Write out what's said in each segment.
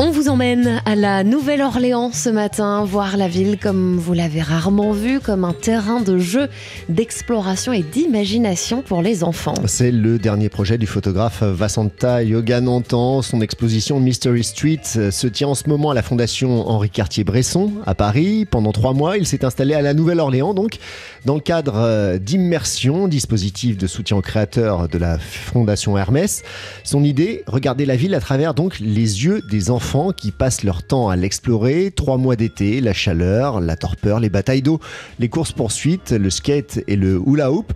On vous emmène à la Nouvelle-Orléans ce matin, voir la ville comme vous l'avez rarement vue, comme un terrain de jeu, d'exploration et d'imagination pour les enfants. C'est le dernier projet du photographe Vasanta Yoganantan. Son exposition Mystery Street se tient en ce moment à la Fondation Henri Cartier-Bresson à Paris. Pendant trois mois, il s'est installé à la Nouvelle-Orléans, donc dans le cadre euh, d'immersion, dispositif de soutien aux créateurs de la Fondation Hermès. Son idée, regarder la ville à travers donc les yeux des enfants qui passent leur temps à l'explorer. Trois mois d'été, la chaleur, la torpeur, les batailles d'eau, les courses-poursuites, le skate et le hula hoop.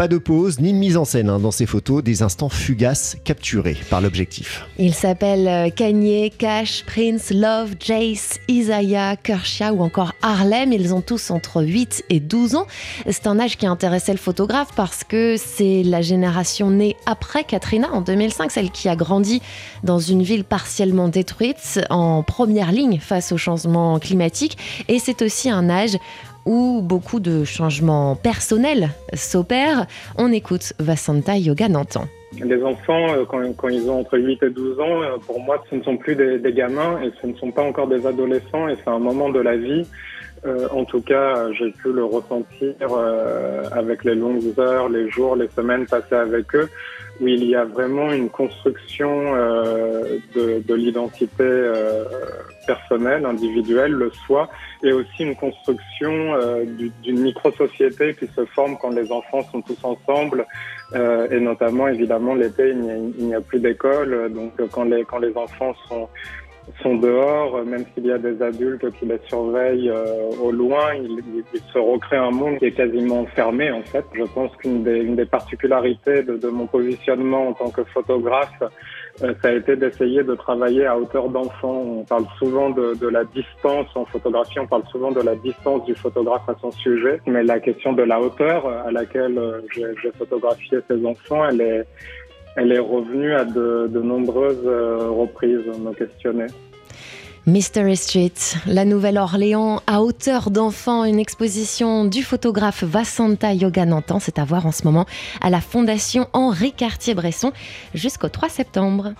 Pas de pause ni de mise en scène hein, dans ces photos, des instants fugaces capturés par l'objectif. Il s'appelle euh, Kanye, Cash, Prince, Love, Jace, Isaiah, Kershaw ou encore Harlem. Ils ont tous entre 8 et 12 ans. C'est un âge qui intéressait le photographe parce que c'est la génération née après Katrina en 2005, celle qui a grandi dans une ville partiellement détruite, en première ligne face au changement climatique. Et c'est aussi un âge où beaucoup de changements personnels s'opèrent. On écoute Vasanta Yoga Nantan. Les enfants, euh, quand, ils ont entre 8 et 12 ans, euh, pour moi, ce ne sont plus des, gamins et ce ne sont pas encore des adolescents et c'est un moment de la vie. Euh, en tout cas, j'ai pu le ressentir avec les longues heures, les jours, les semaines passées avec eux, où il y a vraiment une construction de, de l'identité personnel, individuel, le soi, et aussi une construction euh, d'une micro-société qui se forme quand les enfants sont tous ensemble, euh, et notamment évidemment l'été, il n'y a, plus d'école, donc quand les, quand les enfants sont sont dehors, même s'il y a des adultes qui les surveillent euh, au loin, il, se recrée un monde qui est quasiment fermé en fait. Je pense qu'une des, une des particularités de, de, mon positionnement en tant que photographe, euh, ça a été d'essayer de travailler à hauteur d'enfant. On parle souvent de, de, la distance en photographie, on parle souvent de la distance du photographe à son sujet, mais la question de la hauteur à laquelle euh, j'ai photographié ces enfants, elle est elle est revenue à de, nombreuses euh, reprises me questionner. Mystery Street, la Nouvelle-Orléans à hauteur d'enfant, une exposition du photographe Vasanta Yoganantan. C'est à voir en ce moment à la Fondation Henri Cartier-Bresson jusqu'au 3 septembre.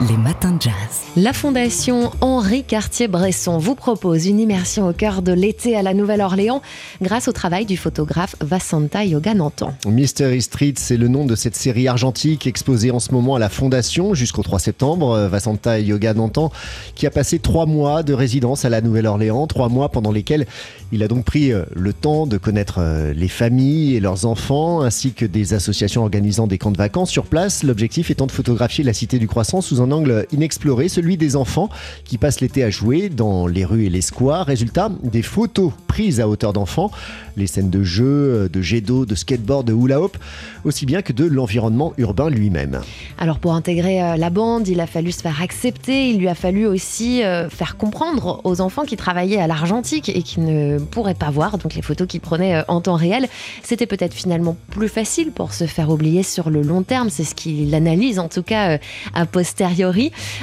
Les matins de jazz. La Fondation Henri Cartier-Bresson vous propose une immersion au cœur de l'été à la Nouvelle-Orléans grâce au travail du photographe Vasanta Yoganantan. Mystery Street, c'est le nom de cette série argentique exposée en ce moment à la Fondation jusqu'au 3 septembre. Vasanta Yoganantan qui a passé trois mois de résidence à la Nouvelle-Orléans, trois mois pendant lesquels il a donc pris euh, le temps de connaître euh, les familles et leurs enfants, ainsi que des associations organisant des camps de vacances sur place. L'objectif étant de photographier la cité du croissant sous un angle inexploré, celui des enfants qui passent l'été à jouer dans les rues et les squares. Résultat, des photos prises à hauteur d'enfants, les scènes de jeu, euh, de jet d'eau, de skateboard, de hula hoop, aussi bien que de l'environnement urbain lui-même. Alors pour intégrer la bande, il a fallu se faire accepter, il lui a fallu aussi faire comprendre aux enfants qui travaillaient à l'argentique et qui ne pourraient pas voir, donc les photos qu'ils prenaient euh, en temps réel, c'était peut-être finalement plus facile pour se faire oublier sur le long terme. C'est ce qu'il analyse en tout cas euh, a posteriori.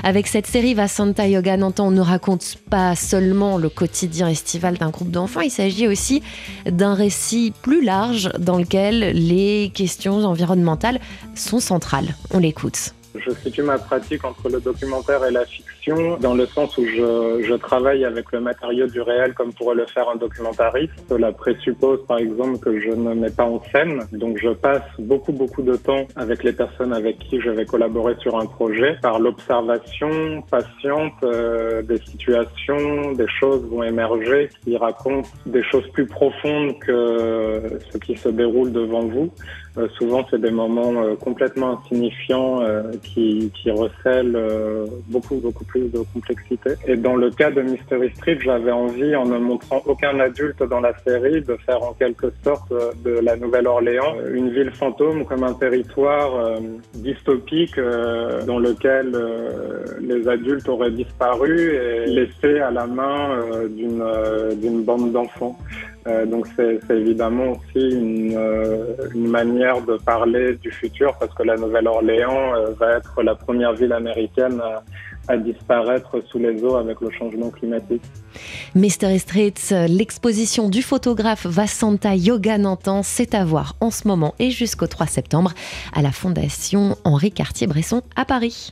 Avec cette série Vasanta Yoga Nantan, on ne raconte pas seulement le quotidien estival d'un groupe d'enfants, il s'agit aussi d'un récit plus large dans lequel les questions environnementales sont centrales. On l'écoute. Je situe ma pratique entre le documentaire et la fiction, dans le sens où je, je, travaille avec le matériau du réel comme pourrait le faire un documentariste. Cela présuppose par exemple que je ne mets pas en scène, donc je passe beaucoup beaucoup de temps avec les personnes avec qui je vais collaborer sur un projet. Par l'observation patiente euh, des situations, des choses vont émerger qui racontent des choses plus profondes que ce qui se déroule devant vous. Euh, souvent, c'est des moments euh, complètement insignifiants euh, qui, qui recèlent beaucoup, beaucoup plus de complexité. Et dans le cas de Mystery Street, j'avais envie, en ne montrant aucun adulte dans la série, de faire en quelque sorte de la Nouvelle-Orléans une ville fantôme comme un territoire dystopique dans lequel les adultes auraient disparu et laissés à la main d'une bande d'enfants. Euh, donc c'est évidemment aussi une, euh, une, manière de parler du futur parce que la Nouvelle-Orléans euh, va être la première ville américaine à, à disparaître sous les eaux avec le changement climatique. Mystery Streets, l'exposition du photographe Vasanta Yogananthan, c'est à voir en ce moment et jusqu'au 3 septembre à la Fondation Henri Cartier-Bresson à Paris.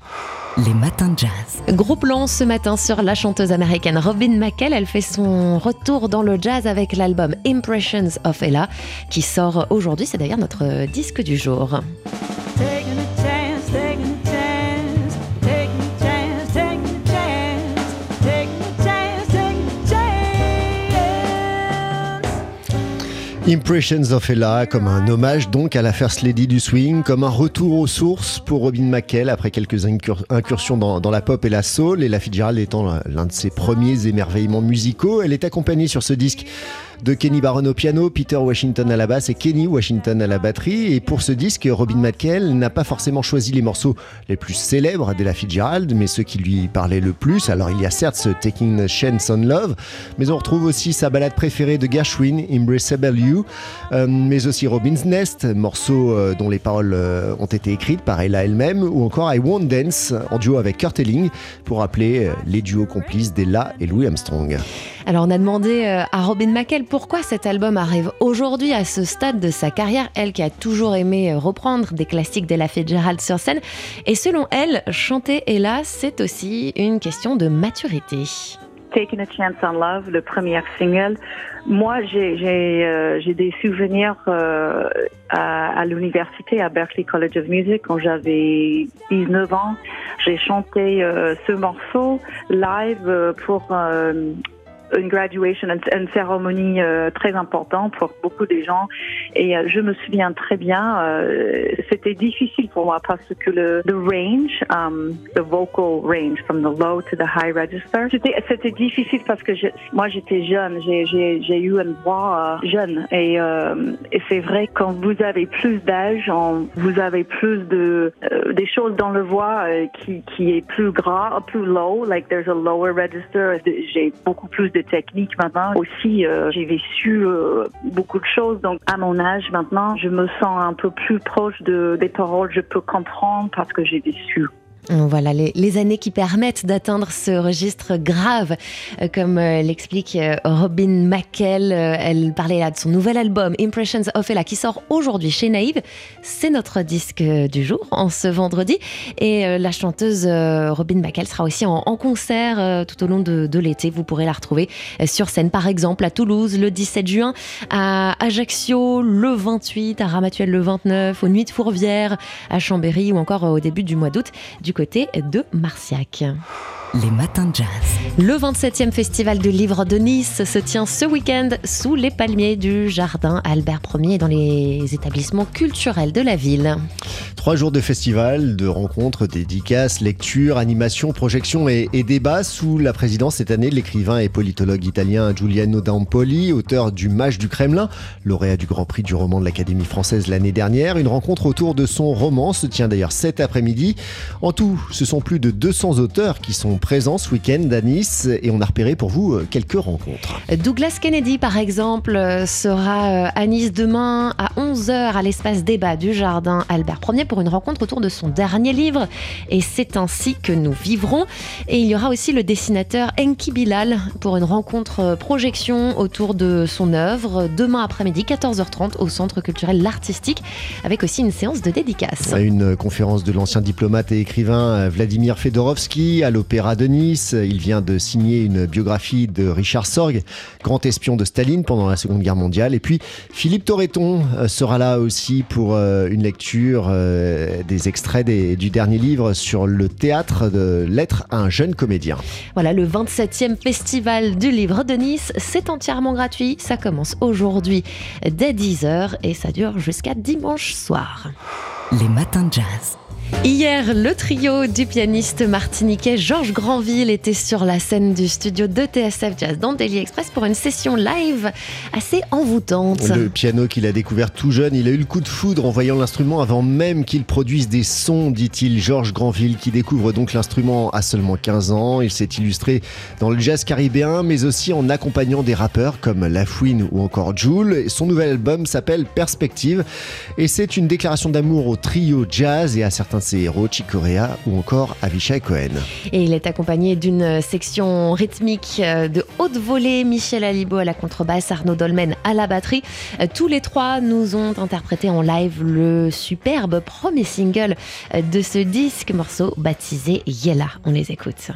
Les matins de jazz. Gros plan ce matin sur la chanteuse américaine Robin McKell. Elle fait son retour dans le jazz avec l'album Impressions of Ella qui sort aujourd'hui. C'est d'ailleurs notre disque du jour. Impressions of Ella, comme un hommage donc à la First Lady du swing, comme un retour aux sources pour Robin McKell après quelques incursions dans, la pop et la soul, et la Fitzgerald étant l'un de ses premiers émerveillements musicaux. Elle est accompagnée sur ce disque de Kenny Barron au piano, Peter Washington à la basse et Kenny Washington à la batterie. Et pour ce disque, Robin McKell n'a pas forcément choisi les morceaux les plus célèbres d'Ella Fitzgerald, mais ceux qui lui parlaient le plus. Alors il y a certes ce Taking a Chance on Love, mais on retrouve aussi sa balade préférée de Gershwin, Embraceable You, euh, mais aussi Robin's Nest, morceau euh, dont les paroles euh, ont été écrites par Ella elle-même, ou encore I Won't Dance en duo avec Kurt Elling, pour rappeler les duos complices d'Ella et Louis Armstrong. Alors on a demandé à Robin McKell pourquoi cet album arrive aujourd'hui à ce stade de sa carrière, elle qui a toujours aimé reprendre des classiques d'Ella Fitzgerald sur scène. Et selon elle, chanter Ella, c'est aussi une question de maturité. Taking a Chance on Love, le premier single. Moi, j'ai euh, des souvenirs euh, à, l'université, à Berklee College of Music, quand j'avais 19 ans. J'ai chanté euh, ce morceau live euh, pour euh, une graduation, une, cérémonie euh, très importante pour beaucoup de gens. Et euh, je me souviens très bien, euh, c'était difficile pour moi parce que le the range, um, the vocal range from the low to the high register, c'était difficile parce que moi j'étais jeune, j'ai eu une voix jeune et, et c'est vrai quand vous avez plus d'âge, vous avez plus de des choses dans le voix qui qui est plus gras, plus low, like there's a lower register. J'ai beaucoup plus de technique maintenant. Aussi, euh, j'ai vécu euh, beaucoup de choses. Donc, à mon âge maintenant, je me sens un peu plus proche de, des paroles. Je peux comprendre parce que j'ai vécu. Voilà les, années qui permettent d'atteindre ce registre grave, euh, comme euh, l'explique euh, Robin McKell. elle parlait là de son nouvel album Impressions of Ella qui sort aujourd'hui chez Naïve. C'est notre disque du jour en ce vendredi. Et la chanteuse Robin McKell sera aussi en, concert tout au long de, l'été. Vous pourrez la retrouver sur scène, par exemple à Toulouse le 17 juin, à Ajaccio le 28, à Ramatuel le 29, aux Nuits de Fourvière, à Chambéry ou encore au début du mois d'août du côté de Marciac. Les matins de jazz. Le 27e festival de livres de Nice se tient ce week-end sous les palmiers du jardin Albert Ier dans les établissements culturels de la ville. Trois jours de festival, de rencontres, dédicaces, lectures, animations, projections et, débats sous la présidence cette année de l'écrivain et politologue italien Giuliano D'Ampoli, auteur du Mage du Kremlin, lauréat du Grand Prix du roman de l'Académie française l'année dernière. Une rencontre autour de son roman se tient d'ailleurs cet après-midi. En tout, ce sont plus de 200 auteurs qui sont présent ce week-end à Nice et on a repéré pour vous euh, quelques rencontres. Douglas Kennedy, par exemple, euh, sera euh, à Nice demain à 11h à l'espace débat du jardin Albert Ier pour une rencontre autour de son dernier livre et c'est ainsi que nous vivrons. Et il y aura aussi le dessinateur Enki Bilal pour une rencontre projection autour de son œuvre demain après-midi 14h30 au Centre culturel L'Artistique avec aussi une séance de dédicace. Une conférence de l'ancien diplomate et écrivain Vladimir Fedorovski à l'Opéra de Nice. Il vient de signer une biographie de Richard Sorg, grand espion de Staline pendant la Seconde Guerre mondiale. Et puis Philippe Torreton euh, sera là aussi pour euh, une lecture euh, des extraits du dernier livre sur le théâtre de l'être à un jeune comédien. Voilà, le 27e festival du livre de Nice, c'est entièrement gratuit. Ça commence aujourd'hui dès 10h et ça dure jusqu'à dimanche soir. Les matins de jazz. Hier, le trio du pianiste martiniquais Georges Granville était sur la scène du studio de TSF Jazz dans Daily Express pour une session live assez envoûtante. Le piano qu'il a découvert tout jeune, il a eu le coup de foudre en voyant l'instrument avant même qu'il produise des sons, dit-il. Georges Granville qui découvre donc l'instrument à seulement 15 ans. Il s'est illustré dans le jazz caribéen, mais aussi en accompagnant des rappeurs comme Lafouine ou encore Joule. Son nouvel album s'appelle Perspective et c'est une déclaration d'amour au trio jazz et à certains ses héros, Chicorea ou encore Avishai Cohen. Et il est accompagné d'une section rythmique euh, de haute volée, Michel Alibo à la contrebasse, Arnaud Dolmen à la batterie. Euh, Tous les trois nous ont interprété en live le superbe premier single euh, de ce disque, morceau baptisé Yella. On les écoute.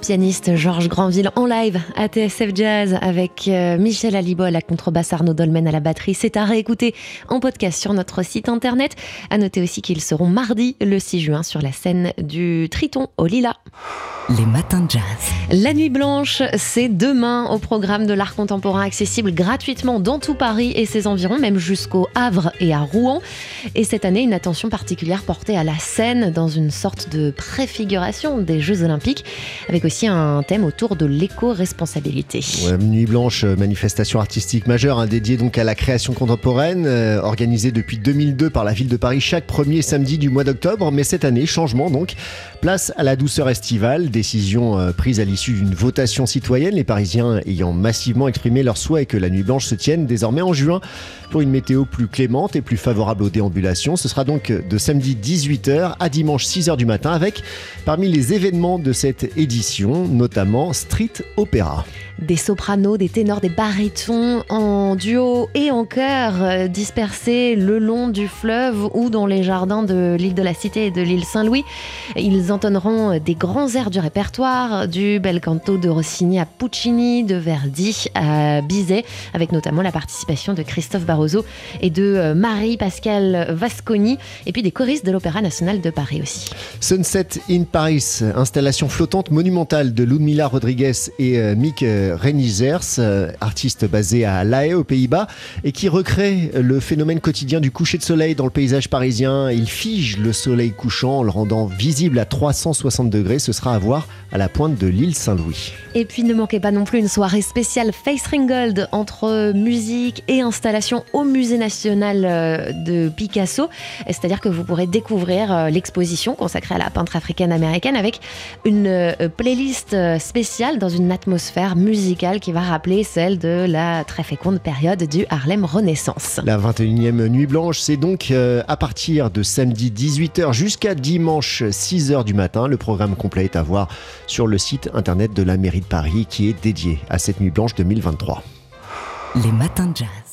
Pianiste Georges Granville en live à TSF Jazz avec euh, Michel Alibo à la contrebasse, Arnaud Dolmen à la batterie. C'est à réécouter en podcast sur notre site internet. À noter aussi qu'ils seront mardi le 6 juin sur la scène du Triton au Lila. Les matins de jazz. La Nuit Blanche, c'est demain au programme de l'art contemporain accessible gratuitement dans tout Paris et ses environs, même jusqu'au Havre et à Rouen. Et cette année, une attention particulière portée à la scène dans une sorte de préfiguration des Jeux Olympiques, avec aussi un thème autour de l'éco-responsabilité. Ouais, Nuit Blanche, euh, manifestation artistique majeure hein, dédiée donc à la création contemporaine, euh, organisée depuis 2002 par la ville de Paris chaque premier samedi du mois d'octobre. Mais cette année, changement donc, place à la douceur estivale, décision euh, prise à l'issue d'une votation citoyenne, les Parisiens ayant massivement exprimé leur souhait que la Nuit Blanche se tienne désormais en juin pour une météo plus clémente et plus favorable aux déambulations. Ce sera donc de samedi 18h à dimanche 6h du matin avec parmi les événements de cette édition, notamment Street Opera. Des sopranos, des ténors, des barytons en duo et en chœur euh, dispersés le long du fleuve ou dans les jardins de l'île de la Cité et de l'île Saint-Louis. Ils entonneront des grands airs du répertoire, du bel canto de Rossini à Puccini, de Verdi à Bizet, avec notamment la participation de Christophe Barroso et de euh, Marie-Pascale Vasconi, et puis des choristes de l'Opéra national de Paris aussi. Sunset in Paris, installation flottante monumentale de Ludmila Rodriguez et euh, Mick Renizers, euh, artiste basé à La Haye aux Pays-Bas et qui recrée le phénomène quotidien du coucher de soleil dans le paysage parisien. Il fige le soleil couchant en le rendant visible à 360 degrés. Ce sera à voir à la pointe de l'île Saint-Louis. Et puis ne manquez pas non plus une soirée spéciale Face Ringold entre musique et installation au musée national euh, de Picasso. C'est-à-dire que vous pourrez découvrir euh, l'exposition consacrée à la peintre africaine américaine avec une euh, playlist euh, spéciale dans une atmosphère musicale qui va rappeler celle de la très féconde période du Harlem Renaissance. La 21e Nuit Blanche, c'est donc euh, à partir de samedi 18h jusqu'à dimanche 6h du matin. Le programme complet est à voir sur le site internet de la mairie de Paris qui est dédié à cette Nuit Blanche 2023. Les matins de jazz.